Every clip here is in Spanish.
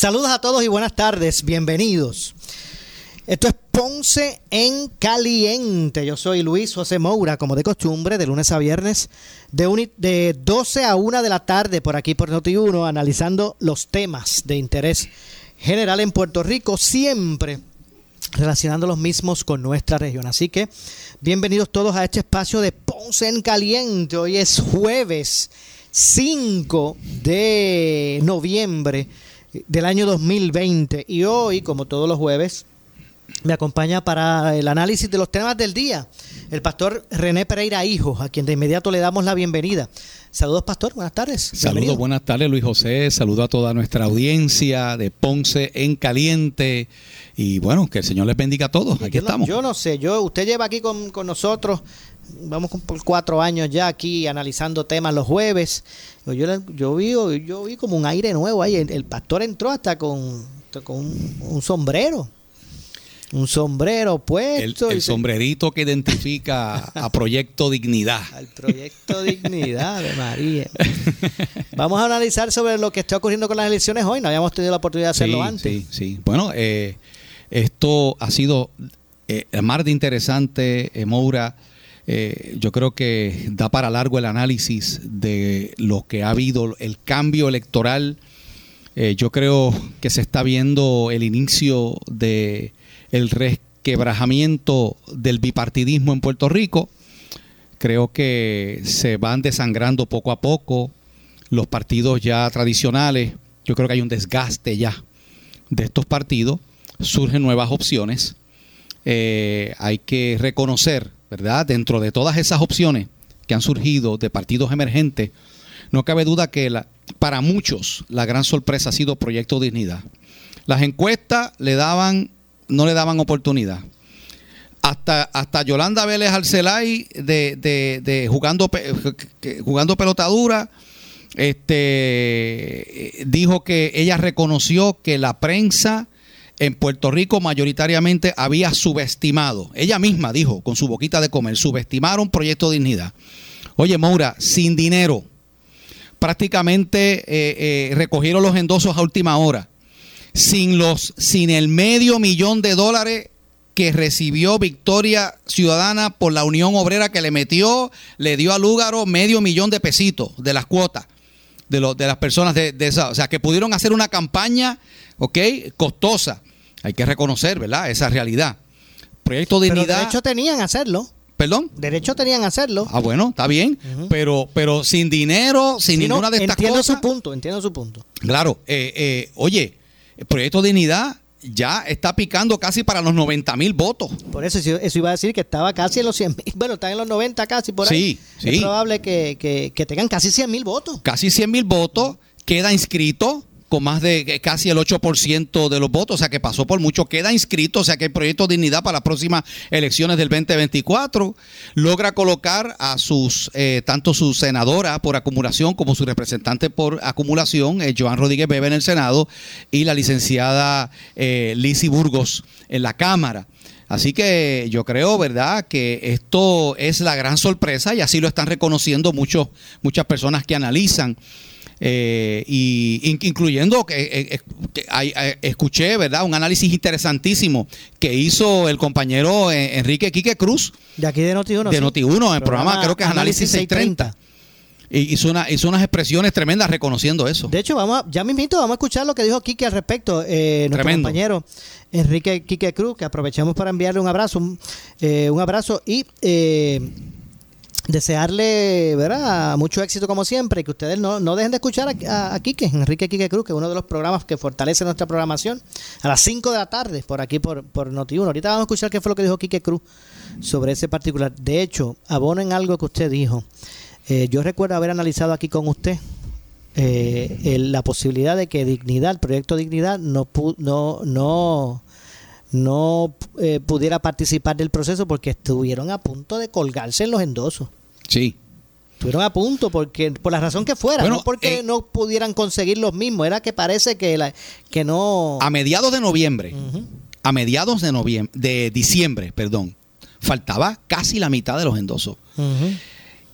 Saludos a todos y buenas tardes, bienvenidos. Esto es Ponce en Caliente. Yo soy Luis José Moura, como de costumbre, de lunes a viernes, de, de 12 a 1 de la tarde por aquí por Noti1, analizando los temas de interés general en Puerto Rico, siempre relacionando los mismos con nuestra región. Así que bienvenidos todos a este espacio de Ponce en Caliente. Hoy es jueves 5 de noviembre del año 2020. Y hoy, como todos los jueves, me acompaña para el análisis de los temas del día el pastor René Pereira Hijo, a quien de inmediato le damos la bienvenida. Saludos, pastor, buenas tardes. Saludos, buenas tardes, Luis José. Saludo a toda nuestra audiencia de Ponce en Caliente. Y bueno, que el Señor les bendiga a todos. Aquí estamos. yo no sé, yo usted lleva aquí con, con nosotros vamos por cuatro años ya aquí analizando temas los jueves. Yo, yo, vi, yo vi como un aire nuevo ahí. El, pastor entró hasta con, con un, sombrero. Un sombrero puesto. El, sombrerito que identifica a Proyecto Dignidad. Al Proyecto Dignidad de María. Vamos a analizar sobre lo que está ocurriendo con las elecciones hoy. No habíamos tenido la oportunidad de hacerlo antes. Sí, sí. Bueno, eh, esto ha sido eh, más de interesante, eh, Moura. Eh, yo creo que da para largo el análisis de lo que ha habido, el cambio electoral. Eh, yo creo que se está viendo el inicio de el resquebrajamiento del bipartidismo en Puerto Rico. Creo que se van desangrando poco a poco los partidos ya tradicionales. Yo creo que hay un desgaste ya de estos partidos. Surgen nuevas opciones. Eh, hay que reconocer ¿verdad? Dentro de todas esas opciones que han surgido de partidos emergentes, no cabe duda que para muchos la gran sorpresa ha sido Proyecto Dignidad. Las encuestas le daban, no le daban oportunidad. Hasta, hasta Yolanda Vélez Arcelay de, de, jugando, jugando pelotadura, este, dijo que ella reconoció que la prensa en Puerto Rico mayoritariamente había subestimado, ella misma dijo con su boquita de comer, subestimaron Proyecto Dignidad. Oye, Moura, sin dinero, prácticamente eh, eh, recogieron los endosos a última hora, sin, los, sin el medio millón de dólares que recibió Victoria Ciudadana por la Unión Obrera que le metió, le dio a Lúgaro medio millón de pesitos de las cuotas de, de las personas de, de esa, o sea, que pudieron hacer una campaña, ¿ok? Costosa hay que reconocer, ¿verdad? Esa realidad. Proyecto Dignidad. Pero derecho tenían a hacerlo. ¿Perdón? Derecho tenían a hacerlo. Ah, bueno, está bien. pero, pero sin dinero, sin ninguna de estas entiendo cosas. Entiendo su punto, entiendo su punto. Claro. Eh, eh, oye, el Proyecto Dignidad ya está picando casi para los 90 mil votos. Por eso, eso iba a decir que estaba casi en los 100 mil. Bueno, está en los 90 casi por ahí. Sí, sí. Es probable que, que, que tengan casi 100 mil votos. Casi 100 mil votos. Queda inscrito con más de casi el 8% de los votos, o sea que pasó por mucho, queda inscrito, o sea que hay proyecto dignidad para las próximas elecciones del 2024, logra colocar a sus, eh, tanto su senadora por acumulación como su representante por acumulación, eh, Joan Rodríguez Bebe en el Senado, y la licenciada eh, Burgos en la Cámara. Así que yo creo, ¿verdad?, que esto es la gran sorpresa y así lo están reconociendo muchos, muchas personas que analizan eh, y incluyendo que, eh, eh, escuché, ¿verdad? Un análisis interesantísimo que hizo el compañero Enrique Quique Cruz. De aquí de Noti1. De Noti1, en el programa, creo que es Análisis 630. Y hizo, una, hizo unas expresiones tremendas reconociendo eso. De hecho, vamos ya mismito vamos a escuchar lo que dijo Quique al respecto, nuestro compañero Enrique Quique Cruz, que aprovechemos para enviarle un abrazo, un, un abrazo y desearle ¿verdad? mucho éxito como siempre y que ustedes no, no dejen de escuchar a, a, Quique, Enrique Quique Cruz, que es uno de los programas que fortalece nuestra programación a las 5 de la tarde por aquí por, por Noti1. Ahorita vamos a escuchar qué fue lo que dijo Quique Cruz sobre ese particular. De hecho, abono en algo que usted dijo. Eh, yo recuerdo haber analizado aquí con usted eh, la posibilidad de que Dignidad, el proyecto Dignidad, no, no, no no eh, pudiera participar del proceso porque estuvieron a punto de colgarse en los endosos. Sí. Estuvieron a punto porque por la razón que fuera, no porque eh, no pudieran conseguir los mismos, era que parece que la, que no a mediados de noviembre, a mediados de noviembre de diciembre, perdón, faltaba casi la mitad de los endosos.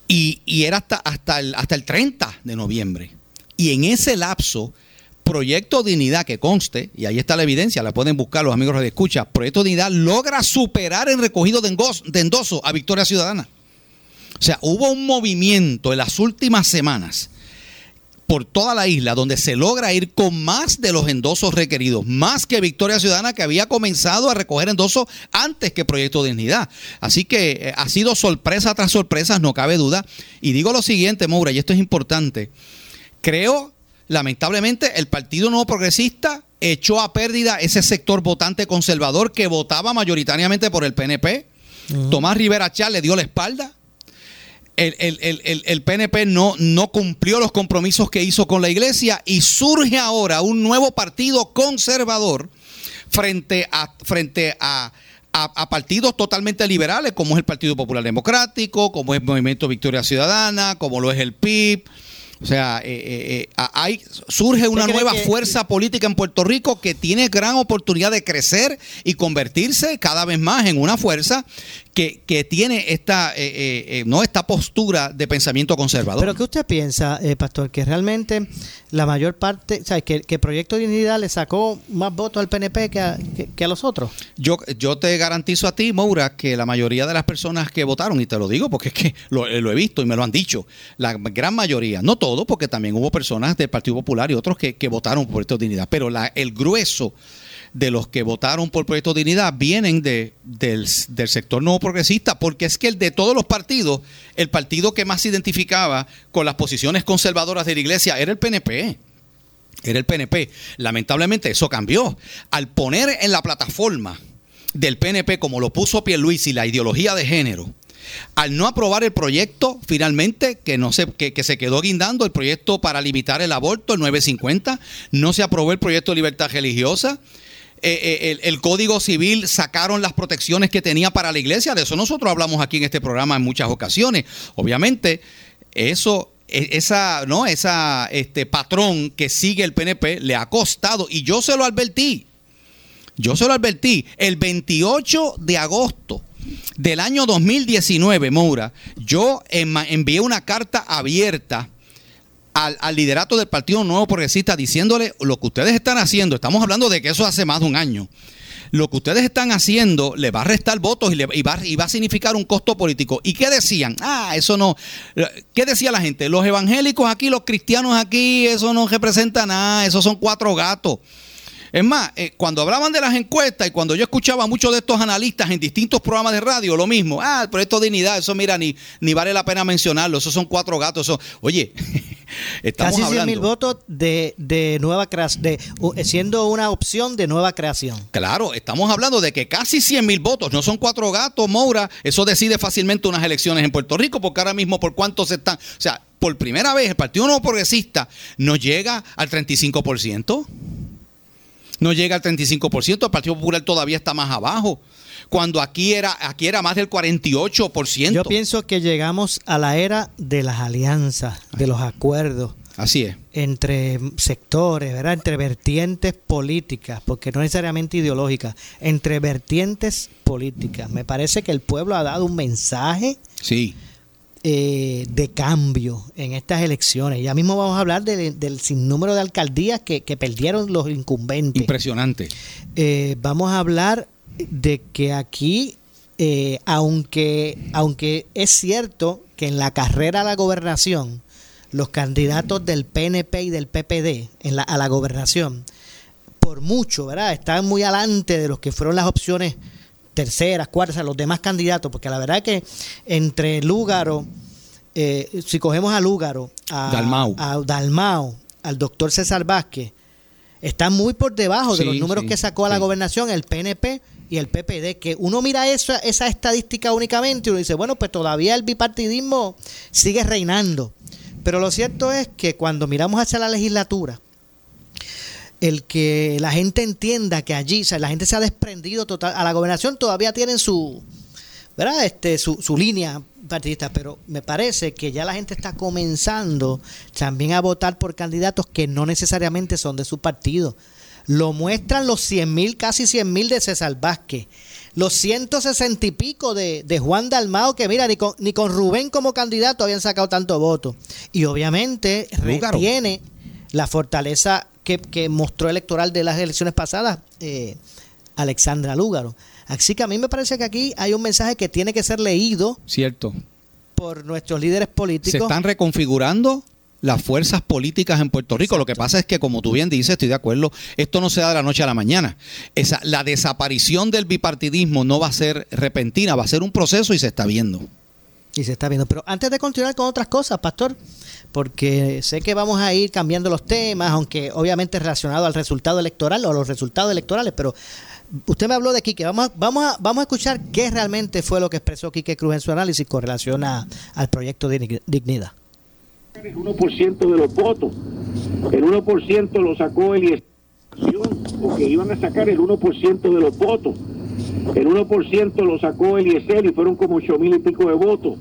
y, y, era hasta hasta el, hasta el 30 de noviembre. Y en ese lapso Proyecto Dignidad, que conste, y ahí está la evidencia, la pueden buscar los amigos de escucha, Proyecto Dignidad logra superar el recogido de, endoso a Victoria Ciudadana. O sea, hubo un movimiento en las últimas semanas por toda la isla donde se logra ir con más de los endosos requeridos, más que Victoria Ciudadana que había comenzado a recoger endosos antes que Proyecto Dignidad. Así que eh, ha sido sorpresa tras sorpresa, no cabe duda. Y digo lo siguiente, Moura, y esto es importante. Creo lamentablemente el Partido Nuevo Progresista echó a pérdida ese sector votante conservador que votaba mayoritariamente por el PNP. Tomás Rivera Chá le dio la espalda. El, PNP no, no cumplió los compromisos que hizo con la iglesia y surge ahora un nuevo partido conservador frente a, frente a, a, partidos totalmente liberales, como es el Partido Popular Democrático, como es el Movimiento Victoria Ciudadana, como lo es el PIB, o sea, eh, eh, eh, hay, surge una nueva fuerza política en Puerto Rico que tiene gran oportunidad de crecer y convertirse cada vez más en una fuerza que, tiene esta, no esta postura de pensamiento conservador. Pero ¿qué usted piensa, Pastor? Que realmente la mayor parte, o que, que Proyecto de Dignidad le sacó más votos al PNP que a, que, a los otros. Yo, yo te garantizo a ti, Moura, que la mayoría de las personas que votaron, y te lo digo porque es que lo, lo he visto y me lo han dicho, la gran mayoría, no todos, todo, porque también hubo personas del Partido Popular y otros que, votaron por Proyecto Dignidad, pero la, el grueso de los que votaron por Proyecto Dignidad vienen de, del, sector nuevo progresista, porque es que el de todos los partidos, el partido que más se identificaba con las posiciones conservadoras de la iglesia era el PNP. Era el PNP. Lamentablemente eso cambió. Al poner en la plataforma del PNP, como lo puso Pierluisi, la ideología de género, al no aprobar el proyecto, finalmente, que, no se, que, se quedó guindando, el proyecto para limitar el aborto, el 950, no se aprobó el proyecto de libertad religiosa. Eh, eh, el, Código Civil sacaron las protecciones que tenía para la iglesia. De eso nosotros hablamos aquí en este programa en muchas ocasiones. Obviamente, eso e, esa no esa este patrón que sigue el PNP le ha costado y yo se lo advertí yo se lo advertí el 28 de agosto del año 2019, Moura, yo envié una carta abierta al, liderato del Partido Nuevo Progresista diciéndole lo que ustedes están haciendo, estamos hablando de que eso hace más de un año, lo que ustedes están haciendo le va a restar votos y, le, va, y va a significar un costo político. ¿Y qué decían? Ah, eso no. ¿Qué decía la gente? Los evangélicos aquí, los cristianos aquí, eso no representa nada, esos son cuatro gatos. Es más, eh, cuando hablaban de las encuestas y cuando yo escuchaba a muchos de estos analistas en distintos programas de radio, lo mismo, ah, el proyecto dignidad, eso mira, ni, ni vale la pena mencionarlo, esos son cuatro gatos, eso, oye, estamos Casi hablando... mil votos de, de nueva creación, de, siendo una opción de nueva creación. Claro, estamos hablando de que casi 100 mil votos, no son cuatro gatos, Moura, eso decide fácilmente unas elecciones en Puerto Rico, porque ahora mismo por cuántos están, o sea, por primera vez el Partido Nuevo Progresista no llega al 35% no llega al 35%, el Partido Popular todavía está más abajo. Cuando aquí era, aquí era más del 48%. Yo pienso que llegamos a la era de las alianzas, de los acuerdos. Así es. Entre sectores, ¿verdad? Entre vertientes políticas, porque no necesariamente ideológicas, entre vertientes políticas. Me parece que el pueblo ha dado un mensaje. Sí eh, de cambio en estas elecciones. Ya mismo vamos a hablar del sinnúmero de alcaldías que, perdieron los incumbentes. Impresionante. Eh, vamos a hablar de que aquí, eh, aunque, aunque es cierto que en la carrera a la gobernación, los candidatos del PNP y del PPD en la, a la gobernación, por mucho, ¿verdad? Están muy adelante de los que fueron las opciones terceras, cuartas, los demás candidatos, porque la verdad que entre Lúgaro, eh, si cogemos a Lúgaro, a Dalmau. al doctor César Vázquez, están muy por debajo de los números que sacó a la gobernación el PNP y el PPD, que uno mira esa, esa estadística únicamente y uno dice, bueno, pues todavía el bipartidismo sigue reinando. Pero lo cierto es que cuando miramos hacia la legislatura, el que la gente entienda que allí, o sea, la gente se ha desprendido total, a la gobernación todavía tienen su, ¿verdad? Este, su, su línea partidista, pero me parece que ya la gente está comenzando también a votar por candidatos que no necesariamente son de su partido. Lo muestran los 100 mil, casi 100 mil de César Vázquez, los 160 y pico de, de Juan Dalmao, que mira, ni con, ni con Rubén como candidato habían sacado tanto voto. Y obviamente retiene la fortaleza que, mostró electoral de las elecciones pasadas, eh, Alexandra Lúgaro. Así que a mí me parece que aquí hay un mensaje que tiene que ser leído. Cierto. Por nuestros líderes políticos. Se están reconfigurando las fuerzas políticas en Puerto Rico. Lo que pasa es que, como tú bien dices, estoy de acuerdo, esto no se da de la noche a la mañana. Esa, la desaparición del bipartidismo no va a ser repentina, va a ser un proceso y se está viendo. Y se está viendo. Pero antes de continuar con otras cosas, Pastor, porque sé que vamos a ir cambiando los temas, aunque obviamente relacionado al resultado electoral o a los resultados electorales, pero usted me habló de Quique, vamos a, vamos a, vamos a escuchar qué realmente fue lo que expresó Quique Cruz en su análisis con relación al proyecto de Dignidad. El 1% de los votos, el 1% lo sacó el o que iban a sacar el 1% de los votos. El 1% lo sacó Eliezer y fueron como 8 mil y pico de votos.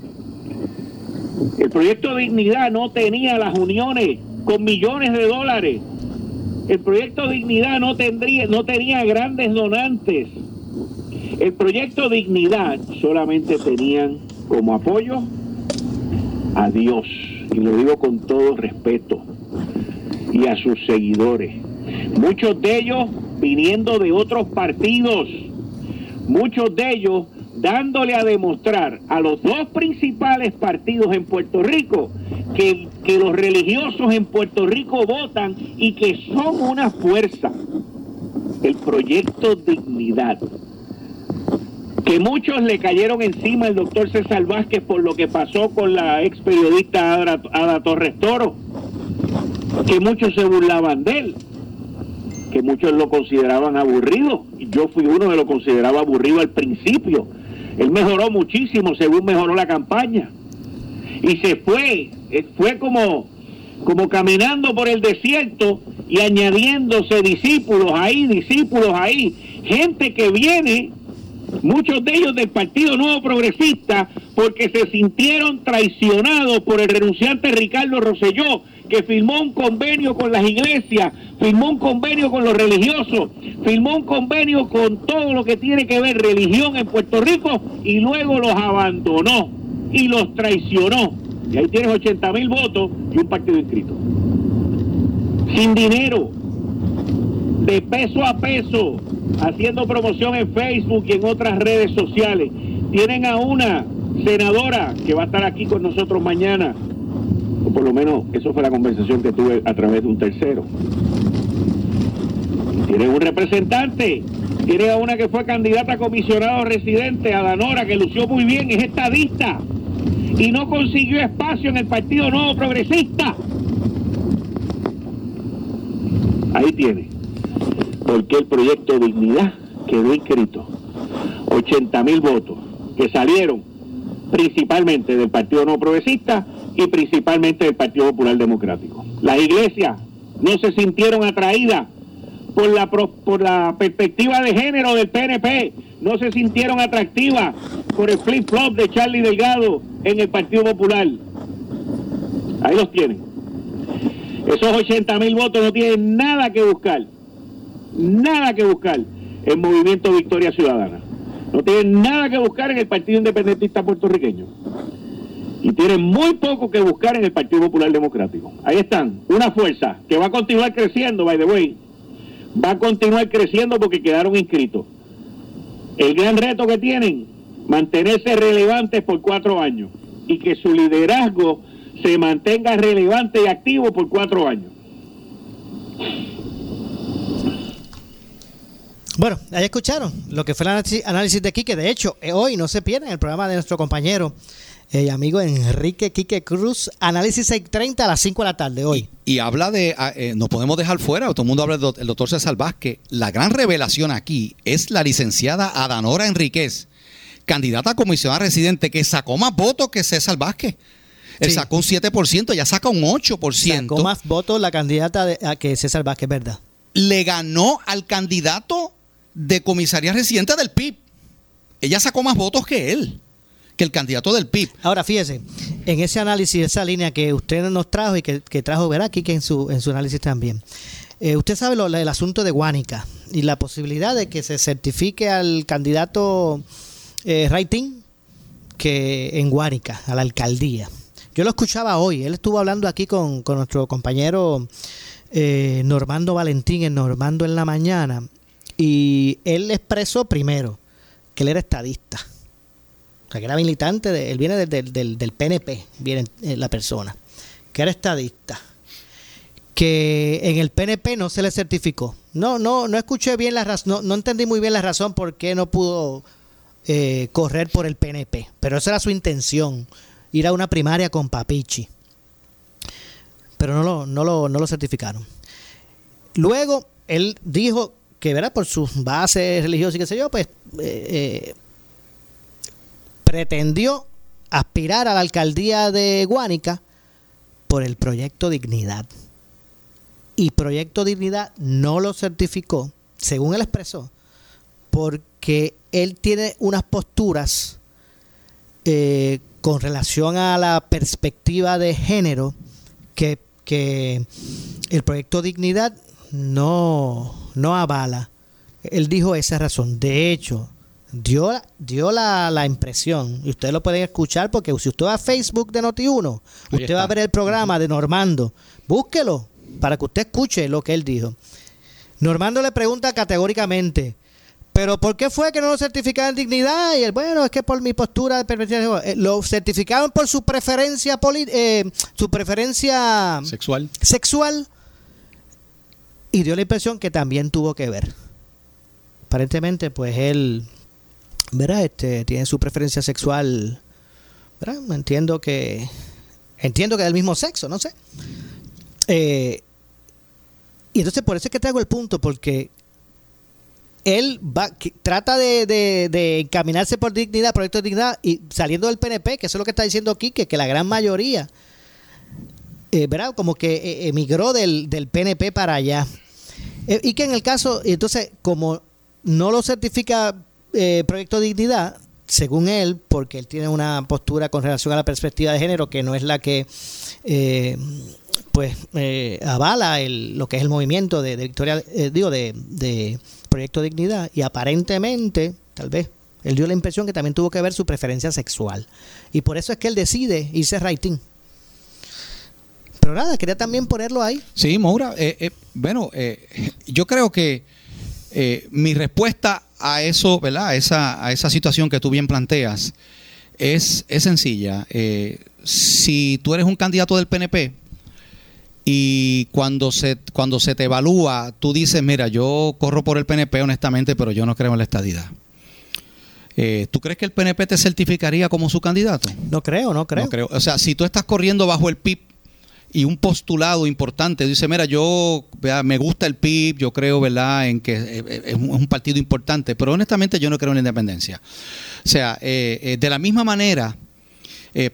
El proyecto Dignidad no tenía las uniones con millones de dólares. El proyecto Dignidad no, tendría, no tenía grandes donantes. El proyecto Dignidad solamente tenían como apoyo a Dios, y lo digo con todo respeto, y a sus seguidores. Muchos de ellos viniendo de otros partidos, muchos de ellos dándole a demostrar a los dos principales partidos en Puerto Rico que, los religiosos en Puerto Rico votan y que son una fuerza. El proyecto Dignidad. Que muchos le cayeron encima al doctor César Vázquez por lo que pasó con la ex periodista Ada, Ada Torres Toro. Que muchos se burlaban de él que muchos lo consideraban aburrido. Yo fui uno que lo consideraba aburrido al principio, él mejoró muchísimo según mejoró la campaña. Y se fue, eh, fue como, como caminando por el desierto y añadiéndose discípulos ahí, discípulos ahí, gente que viene, muchos de ellos del Partido Nuevo Progresista, porque se sintieron traicionados por el renunciante Ricardo Rosselló, que firmó un convenio con las iglesias, firmó un convenio con los religiosos, firmó un convenio con todo lo que tiene que ver religión en Puerto Rico y luego los abandonó y los traicionó. Y ahí tienes 80 mil votos y un partido inscrito. Sin dinero, de peso a peso, haciendo promoción en Facebook y en otras redes sociales. Tienen a una senadora que va a estar aquí con nosotros mañana, por lo menos eso fue la conversación que tuve a través de un tercero. Tiene un representante, tiene a una que fue candidata a comisionado residente, a Danora, que lució muy bien, es estadista y no consiguió espacio en el Partido Nuevo Progresista. Ahí tiene. Porque el proyecto Dignidad quedó inscrito. 80 mil votos que salieron principalmente del Partido Nuevo Progresista y principalmente del Partido Popular Democrático. Las iglesias no se sintieron atraídas por la, por la perspectiva de género del PNP, no se sintieron atractivas por el flip-flop de Charlie Delgado en el Partido Popular. Ahí los tienen. Esos 80 mil votos no tienen nada que buscar, nada que buscar en Movimiento Victoria Ciudadana. No tienen nada que buscar en el Partido Independentista puertorriqueño. Y tienen muy poco que buscar en el Partido Popular Democrático. Ahí están, una fuerza que va a continuar creciendo, by the way. Va a continuar creciendo porque quedaron inscritos. El gran reto que tienen, mantenerse relevantes por cuatro años y que su liderazgo se mantenga relevante y activo por cuatro años. Bueno, ahí escucharon lo que fue el análisis, de Quique. De hecho, eh, hoy no se pierdan el programa de nuestro compañero y amigo Enrique Quique Cruz, análisis 630 a las 5 de la tarde hoy. Y, y habla de, ah, eh, nos podemos dejar fuera, todo el mundo habla del doc- el doctor César Vázquez. La gran revelación aquí es la licenciada Adanora Enríquez, candidata a comisionada residente, que sacó más votos que César Vázquez. Él Sí. sacó un 7%, ya saca un 8%. Sacó más votos la candidata de- a que César Vázquez, ¿verdad? Le ganó al candidato de comisaría residente del PIB. Ella sacó más votos que él, que el candidato del PIB. Ahora, fíjese, en ese análisis, esa línea que usted nos trajo y que, que trajo, verá, Quique en su, en su análisis también. Eh, usted sabe lo, el asunto de Guánica y la posibilidad de que se certifique al candidato eh, Raitín que en Guánica, a la alcaldía. Yo lo escuchaba hoy, él estuvo hablando aquí con, con nuestro compañero eh, Normando Valentín en Normando en la mañana y él expresó primero que él era estadista. O sea, que era militante, de- él viene del, del- del- PNP, viene eh, la persona, que era estadista, que en el PNP no se le certificó. No, no, no escuché bien la razón, no, no entendí muy bien la razón por qué no pudo eh, correr por el PNP, pero esa era su intención, ir a una primaria con Papichi. Pero no lo, no lo, no lo certificaron. Luego, él dijo que, ¿verdad? Por sus bases religiosas y qué sé yo, pues eh, pretendió aspirar a la alcaldía de Guánica por el proyecto Dignidad. Y Proyecto Dignidad no lo certificó, según él expresó, porque él tiene unas posturas eh, con relación a la perspectiva de género que, que el proyecto Dignidad no, no avala. Él dijo esa razón. De hecho, dio, dio la, la impresión, y ustedes lo pueden escuchar porque si usted va a Facebook de Noti1, Ahí usted va a ver el programa de Normando. Búsquelo para que usted escuche lo que él dijo. Normando le pregunta categóricamente, ¿pero por qué fue que no lo certificaron en dignidad? Y él, bueno, es que por mi postura de. Eh, Lo certificaron por su preferencia poli- eh, su preferencia Sexual. sexual y dio la impresión que también tuvo que ver. Aparentemente, pues él, ¿verdad? Este, tiene su preferencia sexual, ¿verdad? Entiendo que, entiendo que del mismo sexo, no sé. Eh, y entonces por eso es que traigo el punto, porque él va, que- trata de, de- de encaminarse por dignidad, proyecto de dignidad, y saliendo del PNP, que eso es lo que está diciendo aquí, que, la gran mayoría, eh, ¿verdad? Como que eh, emigró del, del PNP para allá. Y que en el caso, entonces, como no lo certifica eh, Proyecto Dignidad, según él, porque él tiene una postura con relación a la perspectiva de género que no es la que eh, pues eh, avala lo que es el movimiento de, Victoria, eh, digo, de, Proyecto Dignidad, y aparentemente, tal vez, él dio la impresión que también tuvo que ver su preferencia sexual. Y por eso es que él decide irse rating. Pero nada, quería también ponerlo ahí. Sí, Moura. bueno, yo creo que mi respuesta a eso, ¿verdad? A esa, a esa situación que tú bien planteas es, es sencilla. Eh, si tú eres un candidato del PNP y cuando se, cuando se te evalúa, tú dices, mira, yo corro por el PNP honestamente, pero yo no creo en la estadidad. Eh, ¿Tú crees que el PNP te certificaría como su candidato? No creo, no creo. No creo. O sea, si tú estás corriendo bajo el PIB y un postulado importante dice, mira, yo me gusta el PIB, yo creo, ¿verdad?, en que eh, eh, es un, partido importante, pero honestamente yo no creo en la independencia. O sea, eh, de la misma manera,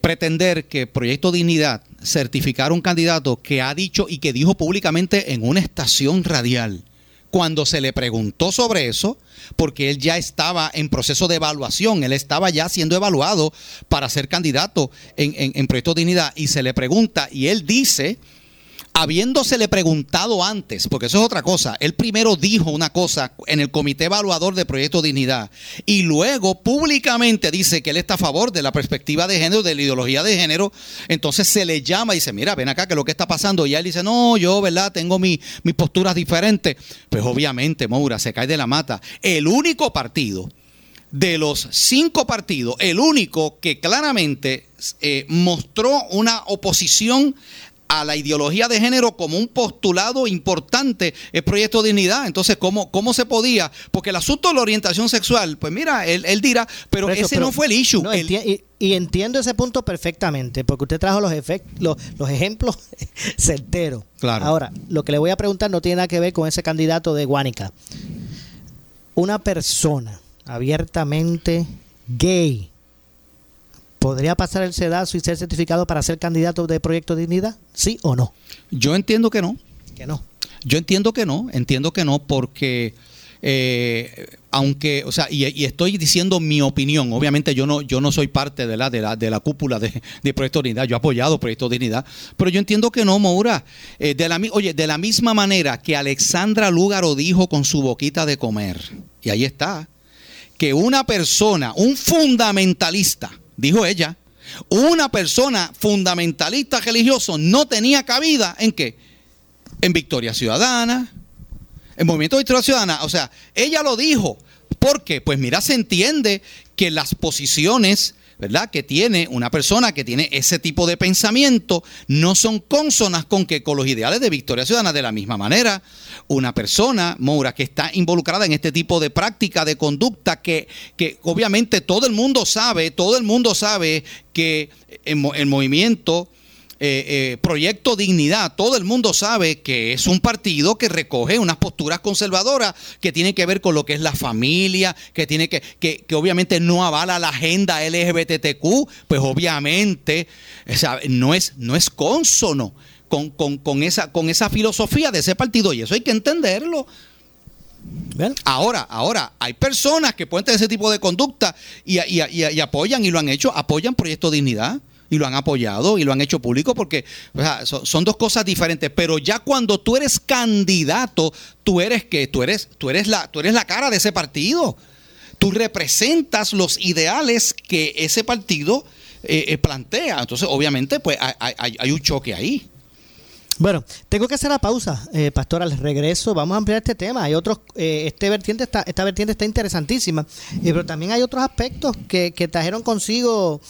pretender que Proyecto Dignidad certificara un candidato que ha dicho y que dijo públicamente en una estación radial, cuando se le preguntó sobre eso, porque él ya estaba en proceso de evaluación, él estaba ya siendo evaluado para ser candidato en, en, en Proyecto Dignidad, y se le pregunta, y él dice, habiéndosele preguntado antes, porque eso es otra cosa, él primero dijo una cosa en el comité evaluador de Proyecto Dignidad y luego públicamente dice que él está a favor de la perspectiva de género, de la ideología de género, entonces se le llama y dice, mira, ven acá, que lo que está pasando, y él dice, no, yo, ¿verdad? Tengo mis posturas diferentes. Pues obviamente, Moura, se cae de la mata. El único partido de los cinco partidos, el único que claramente eh, mostró una oposición a la ideología de género como un postulado importante el proyecto de dignidad. Entonces, ¿cómo, cómo se podía? Porque el asunto de la orientación sexual, pues mira, él, dirá, pero ese no fue el issue. y, entiendo ese punto perfectamente, porque usted trajo los, efectos, los, ejemplos certeros. Claro. Ahora, lo que le voy a preguntar no tiene nada que ver con ese candidato de Guánica. Una persona abiertamente gay ¿Podría pasar el sedazo y ser certificado para ser candidato de Proyecto Dignidad? ¿Sí o no? Yo entiendo que no. Que no. Yo entiendo que no, entiendo que no, porque eh, aunque, o sea, y, estoy diciendo mi opinión, obviamente yo no, yo no soy parte de la, de la, de la cúpula de, de Proyecto Dignidad, yo he apoyado Proyecto Dignidad, pero yo entiendo que no, Moura. Eh, de la, oye, de la misma manera que Alexandra Lúgaro dijo con su boquita de comer, y ahí está, que una persona, un fundamentalista, dijo ella, una persona fundamentalista religioso no tenía cabida en qué? En Victoria Ciudadana, en Movimiento de Victoria Ciudadana. O sea, ella lo dijo. ¿Por qué? Pues mira, se entiende que las posiciones ¿verdad? Que tiene una persona que tiene ese tipo de pensamiento, no son consonas con que con los ideales de Victoria Ciudadana. De la misma manera, una persona, Moura, que está involucrada en este tipo de práctica, de conducta, que, que obviamente todo el mundo sabe, todo el mundo sabe que el movimiento eh, eh, Proyecto Dignidad, todo el mundo sabe que es un partido que recoge unas posturas conservadoras que tienen que ver con lo que es la familia, que tiene que, que, obviamente no avala la agenda LGBTQ, pues obviamente no, es, no es consono con, esa, con esa filosofía de ese partido y eso hay que entenderlo. Ahora, ahora, hay personas que pueden tener ese tipo de conducta y, y, apoyan y lo han hecho, apoyan Proyecto Dignidad y lo han apoyado y lo han hecho público porque son, dos cosas diferentes. Pero ya cuando tú eres candidato, tú eres que tú eres, tú eres la, tú eres la cara de ese partido. Tú representas los ideales que ese partido eh, eh, plantea. Entonces, obviamente, pues hay, un choque ahí. Bueno, tengo que hacer la pausa, eh, Pastor, al regreso vamos a ampliar este tema. Hay otros, este vertiente está, esta vertiente está interesantísima, pero también hay otros aspectos que, que trajeron consigo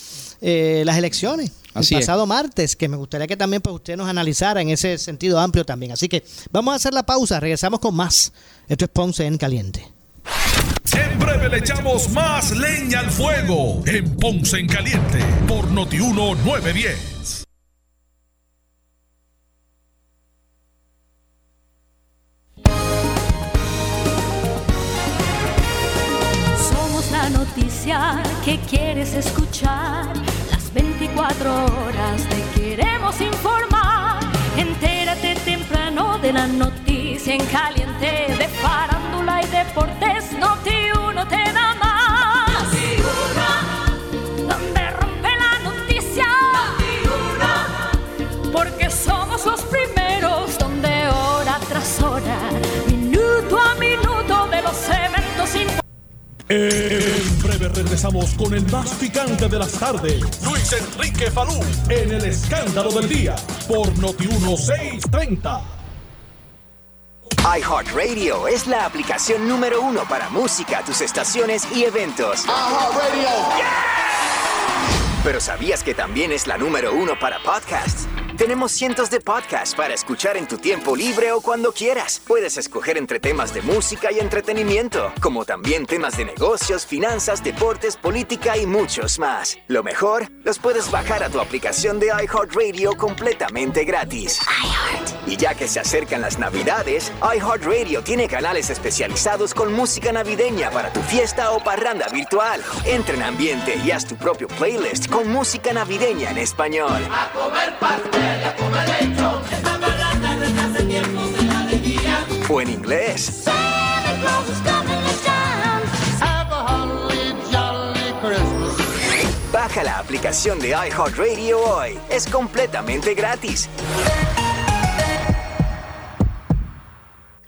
eh, las elecciones. el pasado martes, que me gustaría que también pues, usted nos analizara en ese sentido amplio también. Así que vamos a hacer la pausa, regresamos con más. Esto es Ponce en Caliente. En breve le echamos más leña al fuego en Ponce en Caliente por Notiuno 910. La noticia que quieres escuchar 24 horas te queremos informar. Entérate temprano de la noticia en caliente de farándula y deportes. Noti uno te da más. Noti donde rompe la noticia. Noti uno, porque somos los primeros donde hora tras hora, minuto a minuto de los importantes. En breve regresamos con el más picante de las tardes, Luis Enrique Falú, en el escándalo del día, por Noti 1630. iHeartRadio es la aplicación número uno para música, tus estaciones y eventos. iHeartRadio. Pero ¿sabías que también es la número uno para podcasts? Tenemos cientos de podcasts para escuchar en tu tiempo libre o cuando quieras. Puedes escoger entre temas de música y entretenimiento, como también temas de negocios, finanzas, deportes, política y muchos más. Lo mejor, los puedes bajar a tu aplicación de iHeartRadio completamente gratis. Y ya que se acercan las navidades, iHeartRadio tiene canales especializados con música navideña para tu fiesta o parranda virtual. Entra en ambiente y haz tu propio playlist con música navideña en español. A comer pastel. O en inglés. Baja la aplicación de iHeartRadio hoy. Es completamente gratis.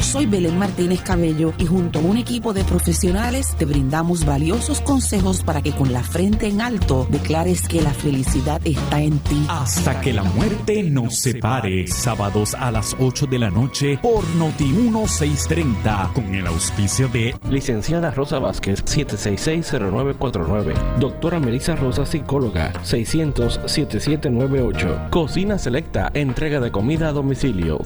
Soy Belén Martínez Cabello y junto a un equipo de profesionales te brindamos valiosos consejos para que con la frente en alto declares que la felicidad está en ti. Hasta que la muerte nos separe. Sábados a las 8 de la noche por Noti 1630 con el auspicio de Licenciada Rosa Vázquez 7660949. Doctora Melissa Rosa Psicóloga 600-7798. Cocina Selecta Entrega de comida a domicilio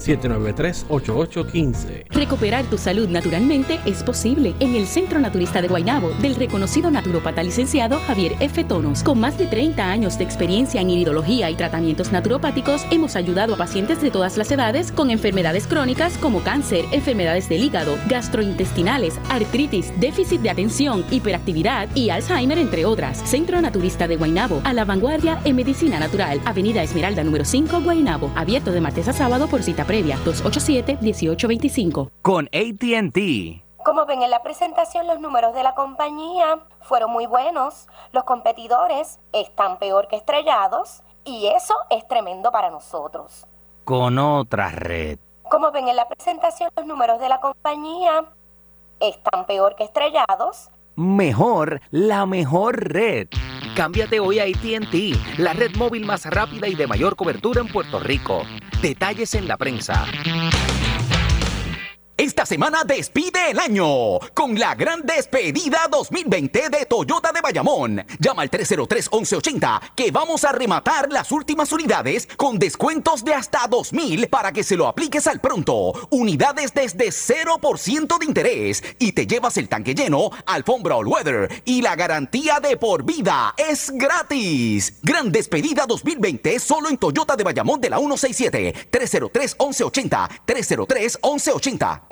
793-8815. Recuperar tu salud naturalmente es posible en el Centro Naturista de Guaynabo del reconocido naturopata licenciado Javier F. Tonos. Con más de 30 años de experiencia en iridología y tratamientos naturopáticos, hemos ayudado a pacientes de todas las edades con enfermedades crónicas como cáncer, enfermedades del hígado, gastrointestinales, artritis, déficit de atención, hiperactividad y Alzheimer, entre otras. Centro Naturista de Guaynabo, a la vanguardia en medicina natural. Avenida Esmeralda número 5, Guaynabo. Abierto de martes a sábado por cita previa. 287-1825. Con ATT. Como ven en la presentación, los números de la compañía fueron muy buenos. Los competidores están peor que estrellados y eso es tremendo para nosotros. Con otra red. Como ven en la presentación, los números de la compañía están peor que estrellados. Mejor, la mejor red. Cámbiate hoy a ATT, la red móvil más rápida y de mayor cobertura en Puerto Rico. Detalles en la prensa. Esta semana despide el año con la gran despedida 2020 de Toyota de Bayamón. Llama al 303-1180 que vamos a rematar las últimas unidades con descuentos de hasta 2000 para que se lo apliques al pronto. Unidades desde 0% de interés y te llevas el tanque lleno, alfombra all weather y la garantía de por vida es gratis. Gran despedida 2020 solo en Toyota de Bayamón de la 167 303-1180 303-1180.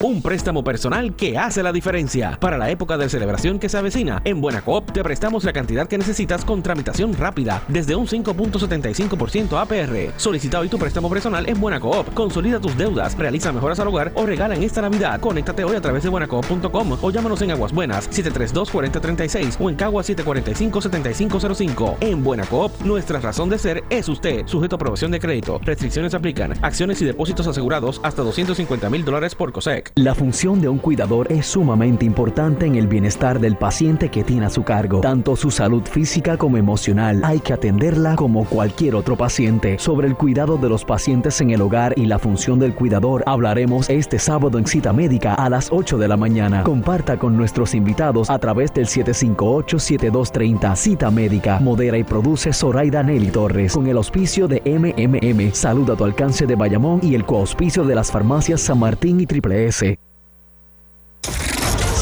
Un préstamo personal que hace la diferencia. Para la época de celebración que se avecina, en Buenacoop te prestamos la cantidad que necesitas con tramitación rápida, desde un 5.75% APR. Solicita hoy tu préstamo personal en Buenacoop. Consolida tus deudas, realiza mejoras al hogar o regala en esta Navidad. Conéctate hoy a través de buenacoop.com o llámanos en Aguas Buenas 732-4036 o en Cagua 745-7505. En Buenacoop, nuestra razón de ser es usted, sujeto a aprobación de crédito. Restricciones aplican. Acciones y depósitos asegurados hasta 250 mil dólares por COSEC. La función de un cuidador es sumamente importante en el bienestar del paciente que tiene a su cargo, tanto su salud física como emocional. Hay que atenderla como cualquier otro paciente. Sobre el cuidado de los pacientes en el hogar y la función del cuidador hablaremos este sábado en cita médica a las 8 de la mañana. Comparta con nuestros invitados a través del 758-7230 Cita Médica. Modera y produce Zoraida Nelly Torres con el auspicio de MMM. Salud a tu alcance de Bayamón y el coauspicio de las farmacias San Martín y Triple S.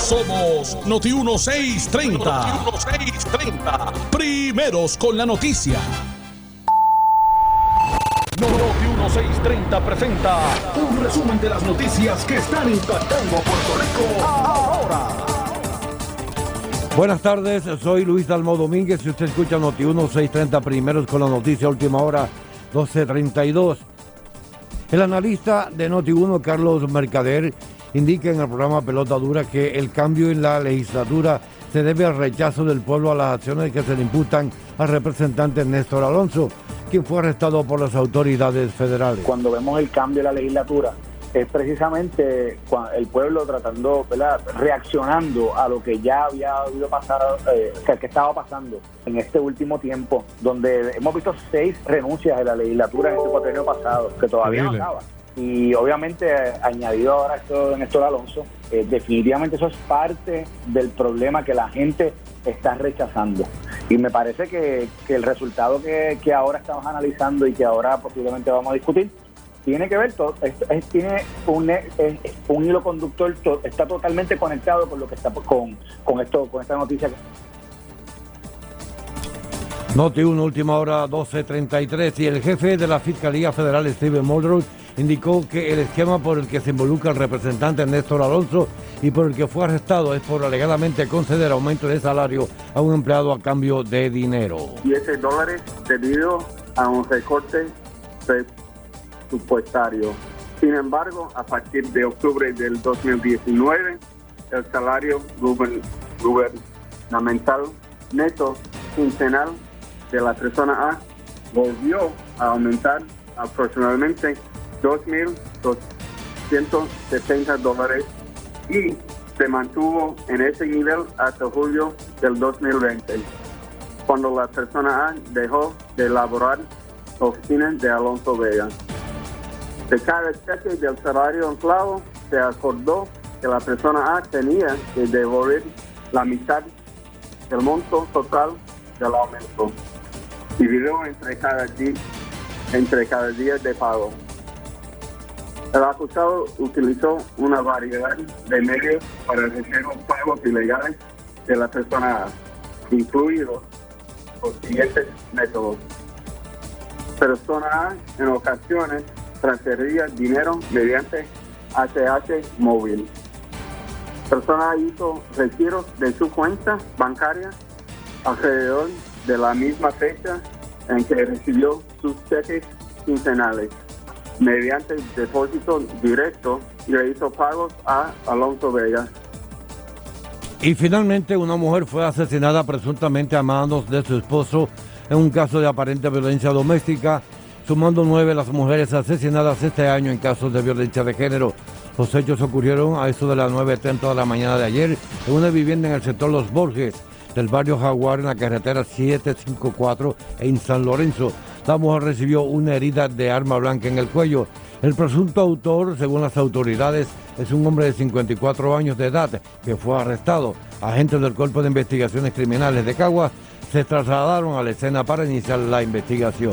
Somos Noti 1630. Noti 1630. Primeros con la noticia. Noti 1630 presenta un resumen de las noticias que están impactando a Puerto Rico ahora. Buenas tardes, soy Luis Dalmo Domínguez y usted escucha Noti 1630 primeros con la noticia última hora 1232. El analista de Noti 1, Carlos Mercader, indica en el programa Pelota Dura que el cambio en la legislatura se debe al rechazo del pueblo a las acciones que se le imputan al representante Néstor Alonso, quien fue arrestado por las autoridades federales. Cuando vemos el cambio en la legislatura, es precisamente el pueblo tratando, ¿verdad? reaccionando a lo que ya había habido pasado, eh, que estaba pasando en este último tiempo, donde hemos visto seis renuncias de la legislatura en este cuatrienio pasado, que todavía no acaba. Y obviamente, añadido ahora esto de Néstor Alonso, eh, definitivamente eso es parte del problema que la gente está rechazando. Y me parece que, el resultado que, que ahora estamos analizando y que ahora posiblemente vamos a discutir tiene que ver, todo, tiene un, un hilo conductor, está totalmente conectado con lo que está con, con, esto, con esta noticia. Noti 1, última hora 12.33 y el jefe de la Fiscalía Federal, Steven Muldrow, indicó que el esquema por el que se involucra el representante Néstor Alonso y por el que fue arrestado es por alegadamente conceder aumento de salario a un empleado a cambio de dinero. 10 dólares debido a un recorte supuestario. Sin embargo, a partir de octubre del 2019, el salario gubernamental neto quincenal de la persona A volvió a aumentar aproximadamente 2.270 dólares y se mantuvo en ese nivel hasta julio del 2020, cuando la persona A dejó de elaborar oficinas de Alonso Vega. De cada cheque del salario empleado se acordó que la persona A tenía que devolver la mitad del monto total del aumento, dividido entre cada entre cada día de pago. El acusado utilizó una variedad de medios para recibir los pagos ilegales de la persona A, incluidos los siguientes métodos. Persona A en ocasiones transfería dinero mediante ACH móvil. Persona hizo retiros de su cuenta bancaria alrededor de la misma fecha en que recibió sus cheques quincenales. Mediante depósito directo le hizo pagos a Alonso Vega. Y finalmente una mujer fue asesinada presuntamente a manos de su esposo en un caso de aparente violencia doméstica sumando nueve las mujeres asesinadas este año en casos de violencia de género. Los hechos ocurrieron a eso de las 9.30 de la mañana de ayer en una vivienda en el sector Los Borges del barrio Jaguar en la carretera 754 en San Lorenzo. La mujer recibió una herida de arma blanca en el cuello. El presunto autor, según las autoridades, es un hombre de 54 años de edad que fue arrestado. Agentes del Cuerpo de Investigaciones Criminales de Cagua se trasladaron a la escena para iniciar la investigación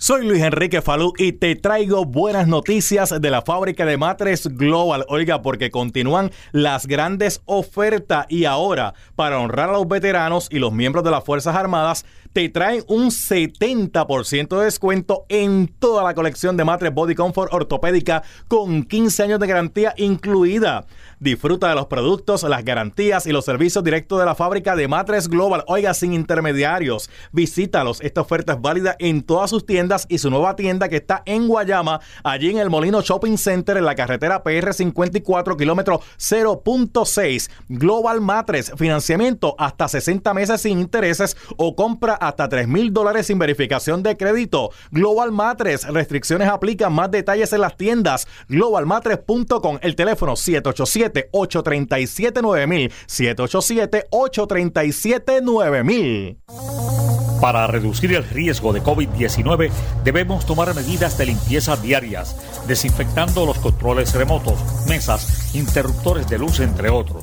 Soy Luis Enrique Falú y te traigo buenas noticias de la fábrica de matres Global. Oiga, porque continúan las grandes ofertas y ahora, para honrar a los veteranos y los miembros de las Fuerzas Armadas, te traen un 70% de descuento en toda la colección de matres Body Comfort ortopédica con 15 años de garantía incluida. Disfruta de los productos, las garantías y los servicios directos de la fábrica de Matres Global. Oiga, sin intermediarios. Visítalos. Esta oferta es válida en todas sus tiendas y su nueva tienda que está en Guayama, allí en el Molino Shopping Center, en la carretera PR 54, kilómetro 0.6. Global Matres, financiamiento hasta 60 meses sin intereses o compra hasta 3 mil dólares sin verificación de crédito. Global Matres, restricciones aplican. Más detalles en las tiendas. Globalmatres.com, el teléfono 787 787-837-9000. 787-837-9000. Para reducir el riesgo de COVID-19 debemos tomar medidas de limpieza diarias, desinfectando los controles remotos, mesas, interruptores de luz, entre otros.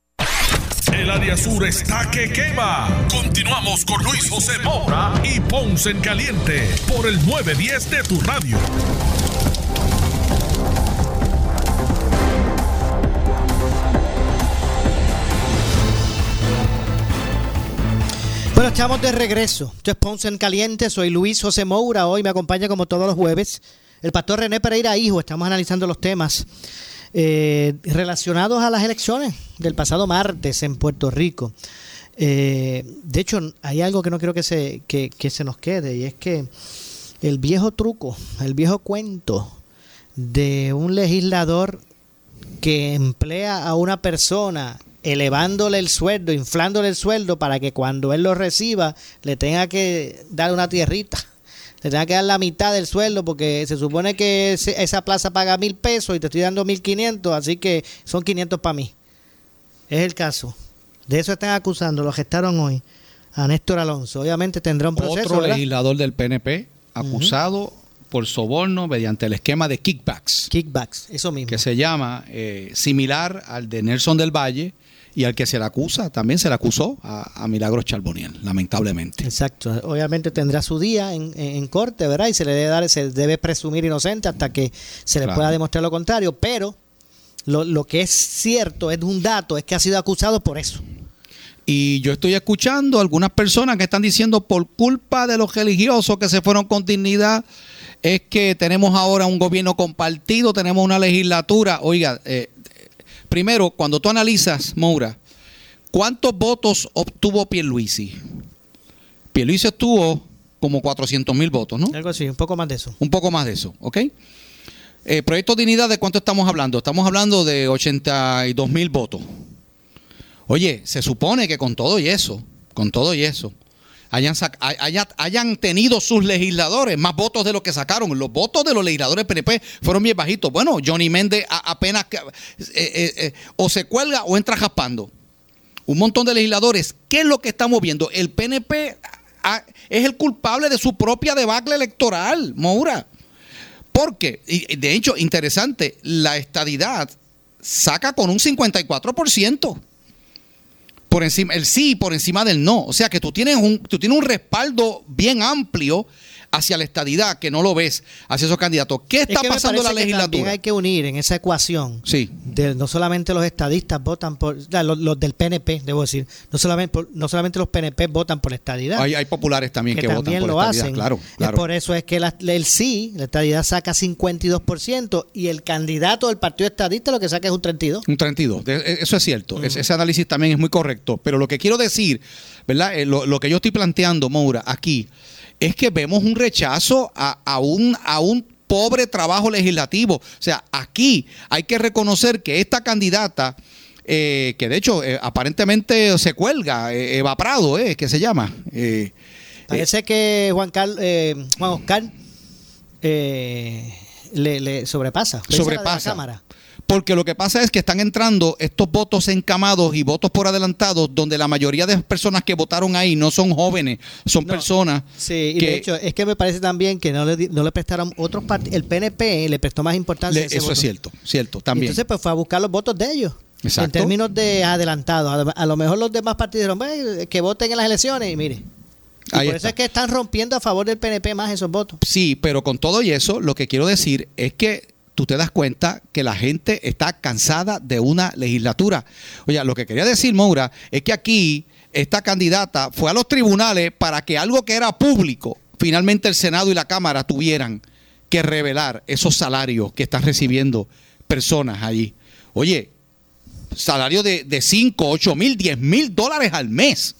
El área sur está que quema. Continuamos con Luis José Moura y Ponce en Caliente por el 910 de tu radio. Bueno, estamos de regreso. Esto es Ponce en Caliente. Soy Luis José Moura. Hoy me acompaña como todos los jueves el pastor René Pereira Hijo. Estamos analizando los temas eh, relacionados a las elecciones del pasado martes en Puerto Rico. Eh, de hecho, hay algo que no quiero que se, que, que se nos quede y es que el viejo truco, el viejo cuento de un legislador que emplea a una persona elevándole el sueldo, inflándole el sueldo para que cuando él lo reciba le tenga que dar una tierrita te tenga que dar la mitad del sueldo porque se supone que esa plaza paga mil pesos y te estoy dando mil quinientos, así que son quinientos para mí. Es el caso. De eso están acusando, lo gestaron hoy a Néstor Alonso. Obviamente tendrá un proceso. Otro legislador del PNP acusado por soborno mediante el esquema de kickbacks. Kickbacks, eso mismo. Que se llama eh, similar al de Nelson del Valle, y al que se le acusa, también se le acusó a, Milagros Charboniel, lamentablemente. Exacto, obviamente tendrá su día en, corte, ¿verdad? Y se le debe dar, se debe presumir inocente hasta que se le pueda demostrar lo contrario, pero lo, lo que es cierto, es un dato, es que ha sido acusado por eso. Y yo estoy escuchando algunas personas que están diciendo por culpa de los religiosos que se fueron con dignidad, es que tenemos ahora un gobierno compartido, tenemos una legislatura. Oiga, eh, primero, cuando tú analizas, Moura, ¿cuántos votos obtuvo Pierluisi? Pierluisi obtuvo como 400 mil votos, ¿no? Algo así, un poco más de eso. Un poco más de eso, ¿ok? Eh, Proyecto Dignidad, ¿de cuánto estamos hablando? Estamos hablando de 82 mil votos. Oye, se supone que con todo y eso, con todo y eso, hayan, hayan, tenido sus legisladores más votos de lo que sacaron. Los votos de los legisladores PNP fueron bien bajitos. Bueno, Johnny Méndez apenas eh, eh, eh, o se cuelga o entra jaspando. Un montón de legisladores. ¿Qué es lo que estamos viendo? El PNP ah, es el culpable de su propia debacle electoral, Moura. Porque, y de hecho, interesante, la estadidad saca con un 54%. Por encima, el sí por encima del no. O sea que tú tienes un, tú tienes un respaldo bien amplio hacia la estadidad, que no lo ves, hacia esos candidatos. ¿Qué está Es que me pasando en la parece que también legislatura? hay que unir en esa ecuación. Sí. de- no solamente los estadistas votan por. los, los del PNP, debo decir. No solamente, por- no solamente los PNP votan por la estadidad. Hay, hay populares también que, votan también por lo la estadidad, hacen. claro, Es por eso es que la- el sí, la estadidad saca 52% y el candidato del partido estadista lo que saca es un 32%. Un 32. De- e- Eso es cierto. Es- ese análisis también es muy correcto. Pero lo que quiero decir, ¿verdad? Eh, Lo, lo que yo estoy planteando, Moura, aquí, es que vemos un rechazo a, a un, a un pobre trabajo legislativo. O sea, aquí hay que reconocer que esta candidata, eh, que de hecho eh, aparentemente se cuelga, eh, Eva Prado, eh, que se llama. Eh, Parece que Juan, Carl- eh, Juan Oscar eh, le, le sobrepasa. Vence a la sobrepasa. Cámara. Porque lo que pasa es que están entrando estos votos encamados y votos por adelantados, donde la mayoría de las personas que votaron ahí no son jóvenes, son personas Sí, y que de hecho es que me parece también que no le, no prestaron otros partidos. El PNP le prestó más importancia. le- a ese eso voto. es cierto, cierto, Y también. entonces pues fue a buscar los votos de ellos. Exacto. En términos de adelantados. A, lo- mejor los demás partidos dijeron, "Bueno, que voten en las elecciones y mire. Y por está. eso es que están rompiendo a favor del PNP más esos votos. Sí, pero con todo y eso, lo que quiero decir es que tú te das cuenta que la gente está cansada de una legislatura. Oye, lo que quería decir, Moura, es que aquí esta candidata fue a los tribunales para que algo que era público, finalmente el Senado y la Cámara tuvieran que revelar esos salarios que están recibiendo personas allí. Oye, salario de, de 5, 8 mil, 10 mil dólares al mes,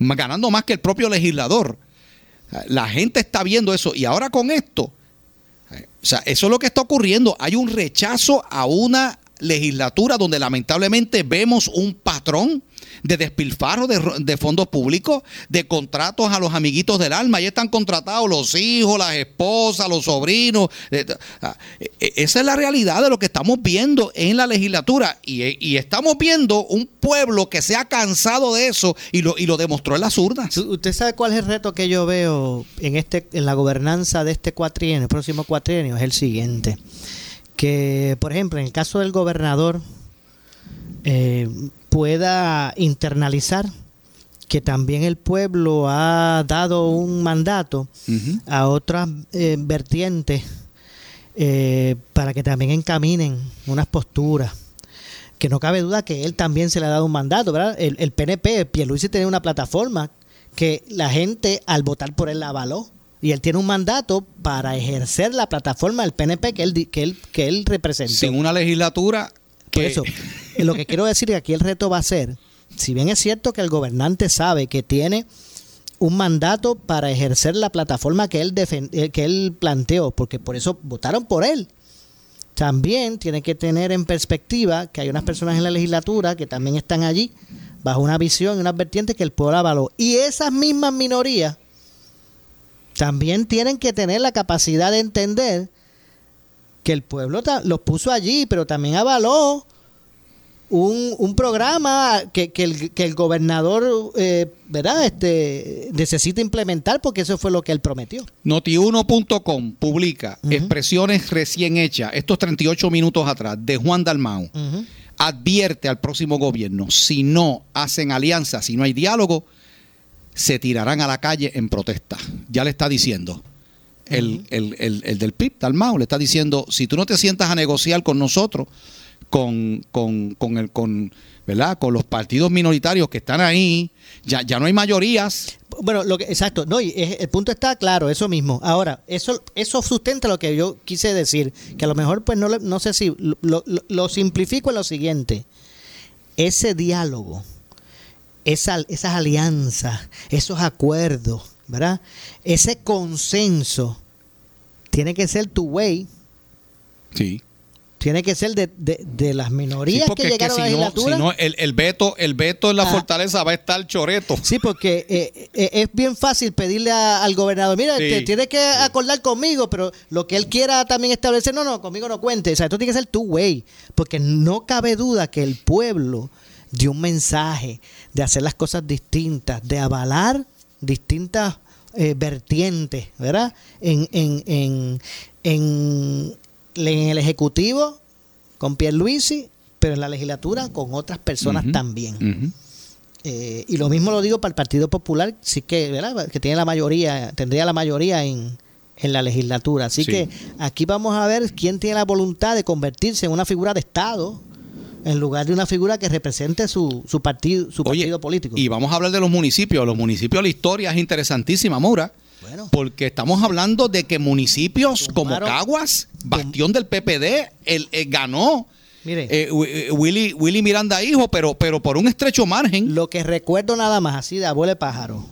ganando más que el propio legislador. La gente está viendo eso y ahora con esto, o sea, eso es lo que está ocurriendo. Hay un rechazo a una legislatura donde lamentablemente vemos un patrón de despilfarro de, fondos públicos, de contratos a los amiguitos del alma. Ahí están contratados los hijos, las esposas, los sobrinos. Eh, eh, Esa es la realidad de lo que estamos viendo en la legislatura. Y, y estamos viendo un pueblo que se ha cansado de eso y lo, y lo demostró en las urnas. ¿Usted sabe cuál es el reto que yo veo en este en la gobernanza de este cuatrienio, el próximo cuatrienio? Es el siguiente. Que, por ejemplo, en el caso del gobernador, eh, pueda internalizar que también el pueblo ha dado un mandato a otras eh, vertientes eh, para que también encaminen unas posturas que no cabe duda que él también se le ha dado un mandato, ¿verdad? El, el PNP, Pierluisi tiene una plataforma que la gente al votar por él la avaló y él tiene un mandato para ejercer la plataforma del PNP que él que él que él representó. Sin una legislatura Por eso, eh, lo que quiero decir es que aquí el reto va a ser, si bien es cierto que el gobernante sabe que tiene un mandato para ejercer la plataforma que él eh, que él planteó, porque por eso votaron por él. También tiene que tener en perspectiva que hay unas personas en la legislatura que también están allí bajo una visión y unas vertientes que el pueblo avaló. Y esas mismas minorías también tienen que tener la capacidad de entender que el pueblo los puso allí, pero también avaló un, un programa que, que el, que el gobernador eh, ¿verdad? Este, necesita implementar porque eso fue lo que él prometió. Notiuno.com publica expresiones recién hechas, estos 38 minutos atrás, de Juan Dalmau. Advierte al próximo gobierno, si no hacen alianza, si no hay diálogo, se tirarán a la calle en protesta. Ya le está diciendo. El, el- el- el del PIB, Dalmau, le está diciendo, si tú no te sientas a negociar con nosotros, con, con, con el, con, ¿verdad? con los partidos minoritarios que están ahí, ya, ya no hay mayorías. Bueno, lo que, exacto, no, y es- el punto está claro, eso mismo. Ahora, eso, eso sustenta lo que yo quise decir, que a lo mejor, pues no, no sé si lo, lo- lo simplifico en lo siguiente. Ese diálogo, esa, esas alianzas, esos acuerdos, ¿verdad? Ese consenso tiene que ser tu way, Sí. tiene que ser de, de- de las minorías Sí, que es que llegaron a la si no, legislatura. si no, el, el veto, el veto en la Ah. fortaleza va a estar choreto. Sí, porque eh, eh, es bien fácil pedirle a- al gobernador, mira, Sí. te tiene que acordar conmigo, pero lo que él quiera también establecer, no, no, conmigo no cuente. O sea, esto tiene que ser tu way, porque no cabe duda que el pueblo dio un mensaje de hacer las cosas distintas, de avalar distintas eh, vertientes, ¿verdad? En, en, en, en, en el Ejecutivo con Pierluisi, pero en la legislatura con otras personas también. Eh, y lo mismo lo digo para el Partido Popular, sí que, ¿verdad? que tiene la mayoría, tendría la mayoría en, en la legislatura. Así Sí. que aquí vamos a ver quién tiene la voluntad de convertirse en una figura de Estado en lugar de una figura que represente su, su partido, su partido político. Y vamos a hablar de los municipios. Los municipios, la historia es interesantísima, Maura. Porque estamos hablando de que municipios como Caguas, bastión del PPD, el, el ganó Mire. eh, eh, Willy, Willy Miranda hijo, pero, pero por un estrecho margen. Lo que recuerdo nada más, así de abuelo de pájaro,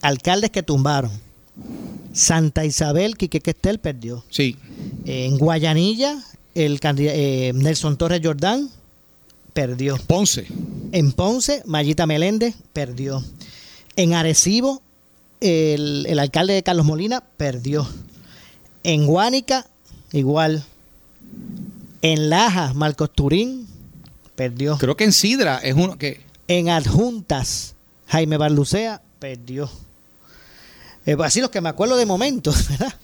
alcaldes que tumbaron. Santa Isabel, Quique Questel perdió. Sí. En Guayanilla, el eh, Nelson Torres Jordán perdió. Ponce. En Ponce, Mayita Meléndez perdió. En Arecibo, el, el alcalde de Carlos Molina perdió. En Guánica, igual. En Laja, Marcos Turín perdió. Creo que en Sidra es uno que. En Adjuntas, Jaime Barlucea perdió. Eh, así los que me acuerdo de momento, ¿verdad?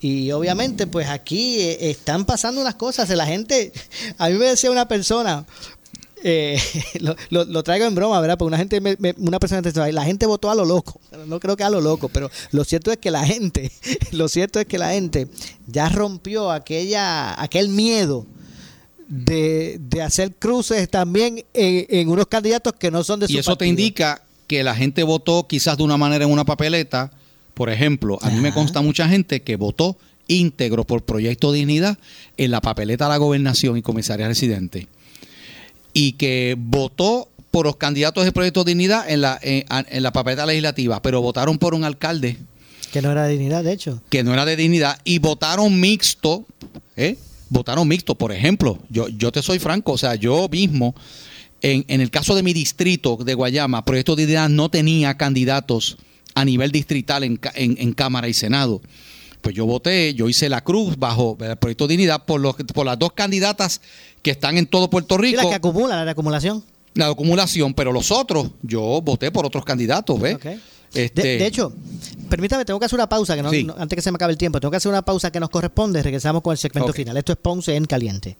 Y obviamente, pues aquí eh, están pasando unas cosas. La gente, a mí me decía una persona, eh, lo, lo- lo traigo en broma, ¿verdad? Porque una gente, me- me- una persona me decía, la gente votó a lo loco. No creo que a lo loco, pero lo cierto es que la gente, lo cierto es que la gente ya rompió aquella, aquel miedo de, de hacer cruces también en, en unos candidatos que no son de su Y eso te indica que la gente votó quizás de una manera en una papeleta. Por ejemplo, a mí me consta mucha gente que votó íntegro por Proyecto Dignidad en la papeleta de la gobernación y comisaría residente. Y que votó por los candidatos de Proyecto Dignidad en la, en, en la papeleta legislativa, pero votaron por un alcalde Que no era de dignidad, de hecho. que no era de dignidad y votaron mixto, ¿eh? Votaron mixto, por ejemplo, yo, yo te soy franco, o sea, yo mismo, en, en el caso de mi distrito de Guayama, Proyecto de Dignidad no tenía candidatos a nivel distrital en, en- en Cámara y Senado. Pues yo voté, yo hice la cruz bajo el Proyecto de Dignidad por, los, por las dos candidatas que están en todo Puerto Sí, Rico la que acumula, la de acumulación. la acumulación, pero los otros, yo voté por otros candidatos, ¿ves? De, Este, de hecho, permítame, tengo que hacer una pausa, que no, Sí. no- antes que se me acabe el tiempo, tengo que hacer una pausa que nos corresponde. Regresamos con el segmento final. Esto es Ponce en Caliente.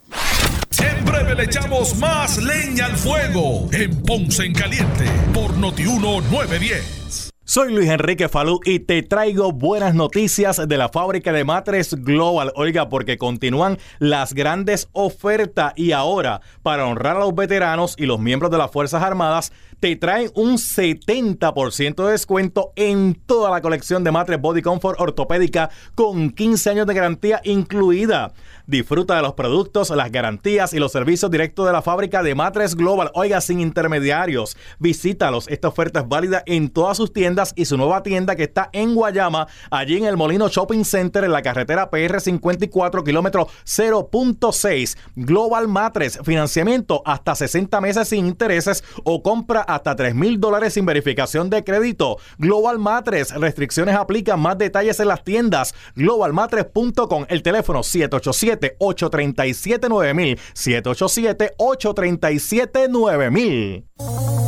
En breve le echamos más leña al fuego en Ponce en Caliente por Notiuno 910. Soy Luis Enrique Falú y te traigo buenas noticias de la fábrica de matres Global. Oiga, porque continúan las grandes ofertas y ahora, para honrar a los veteranos y los miembros de las Fuerzas Armadas, te traen un 70% de descuento en toda la colección de matres Body Comfort ortopédica con 15 años de garantía incluida. Disfruta de los productos, las garantías y los servicios directos de la fábrica de Matres Global. Oiga, sin intermediarios. Visítalos. Esta oferta es válida en todas sus tiendas y su nueva tienda que está en Guayama, allí en el Molino Shopping Center, en la carretera PR 54, kilómetro 0.6. Global Matres, financiamiento hasta 60 meses sin intereses o compra hasta 3 mil dólares sin verificación de crédito. Global Matres, restricciones aplican. Más detalles en las tiendas. Globalmatres.com, el teléfono 787-837-9000. 787-837-9000.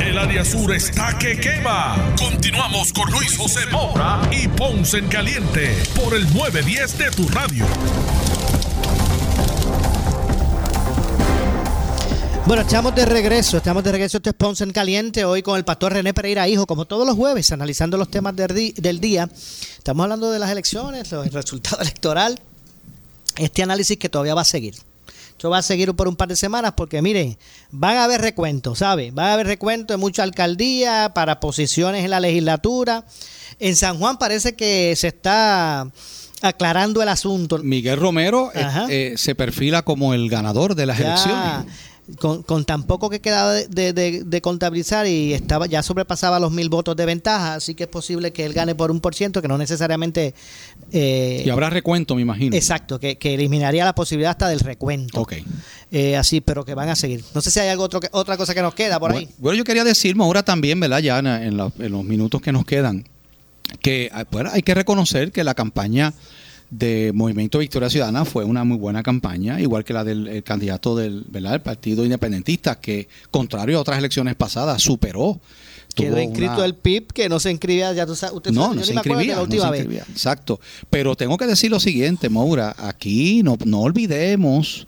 El área sur está que quema. Continuamos con Luis José Moura y Ponce en Caliente por el 910 de tu radio. Bueno, estamos de regreso, estamos de regreso. Este es Ponce en Caliente, hoy con el pastor René Pereira Hijo, como todos los jueves, analizando los temas del, día. Estamos hablando de las elecciones, el resultado electoral, este análisis que todavía va a seguir. Esto va a seguir por un par de semanas porque, miren, van a haber recuentos, ¿sabe? Van a haber recuentos de mucha alcaldía para posiciones en la legislatura. En San Juan parece que se está aclarando el asunto. Miguel Romero eh, eh, se perfila como el ganador de las Ya, elecciones. Con, con tan poco que quedaba de, de- de- de contabilizar y estaba ya sobrepasaba los mil votos de ventaja, así que es posible que él gane por un por ciento, que no necesariamente... eh, Y habrá recuento, me imagino. Exacto, que, que eliminaría la posibilidad hasta del recuento. Ok. Eh, así, pero que van a seguir. No sé si hay algo otro que, otra cosa que nos queda por ahí. Bueno, bueno, yo quería decir, ahora también, ¿verdad? Ya en, en la- en los minutos que nos quedan, que ah, bueno, hay que reconocer que la campaña de Movimiento Victoria Ciudadana fue una muy buena campaña, igual que la del el candidato del, Partido Independentista, que contrario a otras elecciones pasadas, superó. Quedó inscrito una- el PIB que no se inscribía, ya tú sabes, usted no, sabe, no yo se ni me acuerdo de inscribía, la no última vez. exacto. Pero tengo que decir lo siguiente, Maura, aquí no, no olvidemos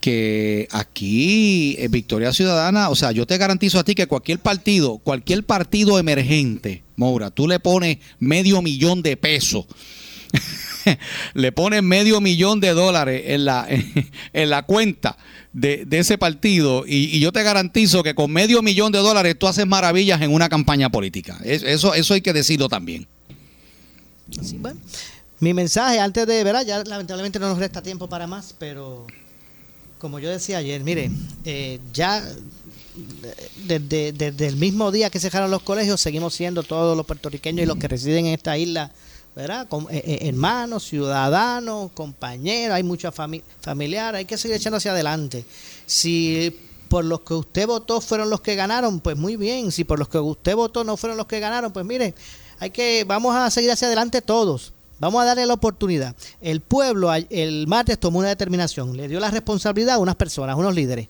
que aquí eh, Victoria Ciudadana, o sea, yo te garantizo a ti que cualquier partido, cualquier partido emergente, Maura, tú le pones medio millón de pesos, le pones medio millón de dólares en la, en la cuenta de, de ese partido y, yo te garantizo que con medio millón de dólares tú haces maravillas en una campaña política. Es- Eso, eso hay que decirlo también. Mi mensaje antes de, ¿verdad? Ya lamentablemente no nos resta tiempo para más, pero como yo decía ayer, mire, eh, ya desde, desde el mismo día que cerraron los colegios, seguimos siendo todos los puertorriqueños y los que residen en esta isla, ¿verdad? Con, eh, eh, hermanos, ciudadanos, compañeros, hay mucha fami familiar, hay que seguir echando hacia adelante. Si por los que usted votó fueron los que ganaron, pues muy bien. Si por los que usted votó no fueron los que ganaron, pues mire, hay que, vamos a seguir hacia adelante todos. Vamos a darle la oportunidad. El pueblo el martes tomó una determinación, le dio la responsabilidad a unas personas, a unos líderes,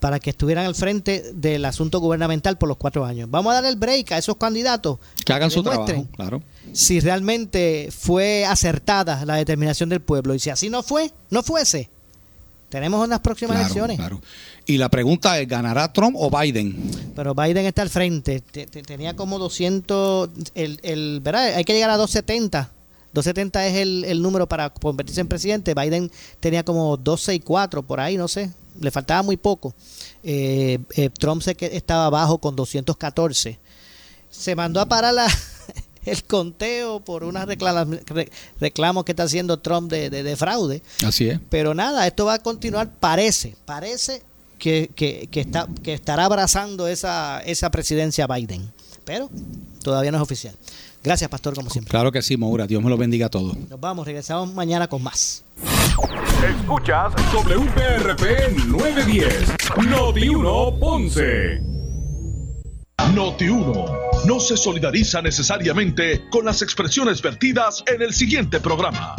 para que estuvieran al frente del asunto gubernamental por los cuatro años. Vamos a dar el break a esos candidatos Que hagan su trabajo, claro. si realmente fue acertada la determinación del pueblo. Y si así no fue, no fuese, Tenemos unas próximas Claro, elecciones. claro. Y la pregunta es, ¿ganará Trump o Biden? Pero Biden está al frente. Te- te- tenía como 200. El, el, ¿verdad? Hay que llegar a 270. 270 es el, el número para convertirse en presidente. Biden tenía como 264 por ahí, no sé. Le faltaba muy poco. Eh, eh, Trump se que estaba abajo con 214. Se mandó a parar la, el conteo por unos reclamos que está haciendo Trump de, de- de fraude. Así es. Pero nada, esto va a continuar. Parece, parece que, que, que está, que estará abrazando esa, esa presidencia Biden. Pero todavía no es oficial. Gracias, Pastor, como siempre. Claro que sí, Moura. Dios me lo bendiga a todos. Nos vamos, regresamos mañana con más. Escuchas WPRP 910, Noti 1 Ponce. Noti 1 no se solidariza necesariamente con las expresiones vertidas en el siguiente programa.